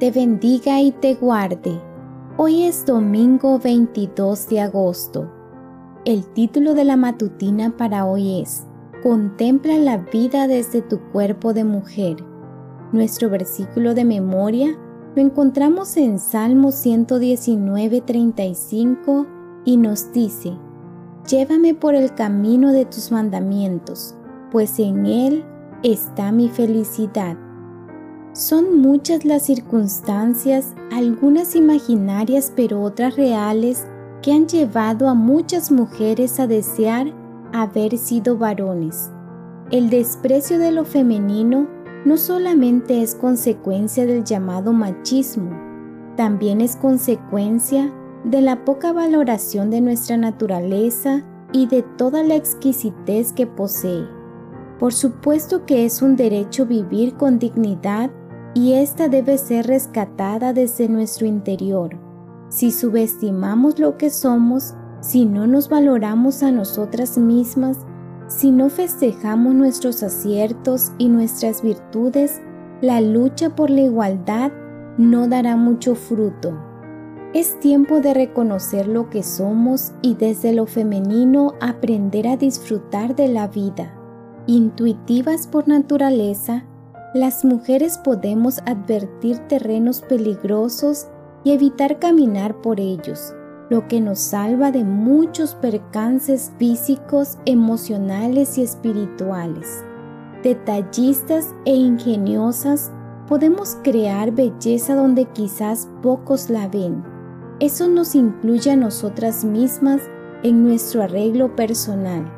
te bendiga y te guarde. Hoy es domingo 22 de agosto. El título de la matutina para hoy es Contempla la vida desde tu cuerpo de mujer. Nuestro versículo de memoria lo encontramos en Salmo 119, 35 y nos dice, Llévame por el camino de tus mandamientos, pues en él está mi felicidad. Son muchas las circunstancias, algunas imaginarias pero otras reales, que han llevado a muchas mujeres a desear haber sido varones. El desprecio de lo femenino no solamente es consecuencia del llamado machismo, también es consecuencia de la poca valoración de nuestra naturaleza y de toda la exquisitez que posee. Por supuesto que es un derecho vivir con dignidad y esta debe ser rescatada desde nuestro interior. Si subestimamos lo que somos, si no nos valoramos a nosotras mismas, si no festejamos nuestros aciertos y nuestras virtudes, la lucha por la igualdad no dará mucho fruto. Es tiempo de reconocer lo que somos y desde lo femenino aprender a disfrutar de la vida. Intuitivas por naturaleza, las mujeres podemos advertir terrenos peligrosos y evitar caminar por ellos lo que nos salva de muchos percances físicos, emocionales y espirituales. Detallistas e ingeniosas, podemos crear belleza donde quizás pocos la ven. Eso nos incluye a nosotras mismas en nuestro arreglo personal.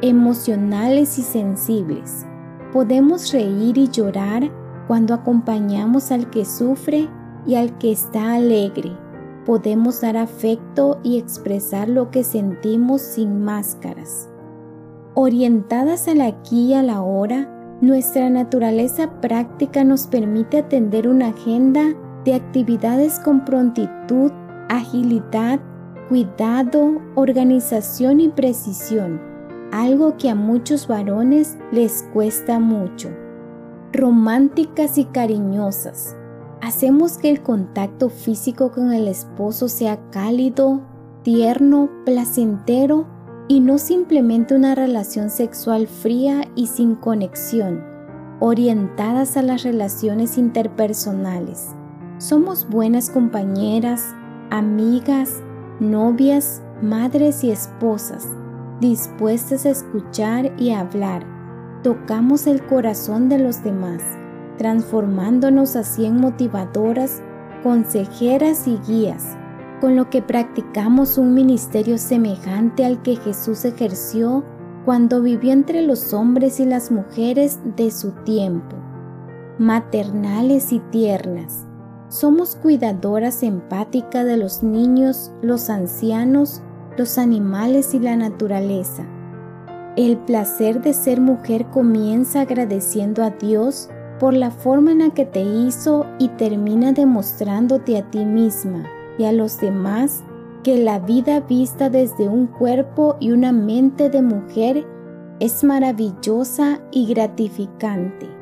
Emocionales y sensibles. Podemos reír y llorar cuando acompañamos al que sufre y al que está alegre podemos dar afecto y expresar lo que sentimos sin máscaras. Orientadas al aquí y a la hora, nuestra naturaleza práctica nos permite atender una agenda de actividades con prontitud, agilidad, cuidado, organización y precisión, algo que a muchos varones les cuesta mucho. Románticas y cariñosas, Hacemos que el contacto físico con el esposo sea cálido, tierno, placentero y no simplemente una relación sexual fría y sin conexión, orientadas a las relaciones interpersonales. Somos buenas compañeras, amigas, novias, madres y esposas, dispuestas a escuchar y hablar. Tocamos el corazón de los demás transformándonos así en motivadoras, consejeras y guías, con lo que practicamos un ministerio semejante al que Jesús ejerció cuando vivió entre los hombres y las mujeres de su tiempo. Maternales y tiernas, somos cuidadoras empáticas de los niños, los ancianos, los animales y la naturaleza. El placer de ser mujer comienza agradeciendo a Dios por la forma en la que te hizo y termina demostrándote a ti misma y a los demás que la vida vista desde un cuerpo y una mente de mujer es maravillosa y gratificante.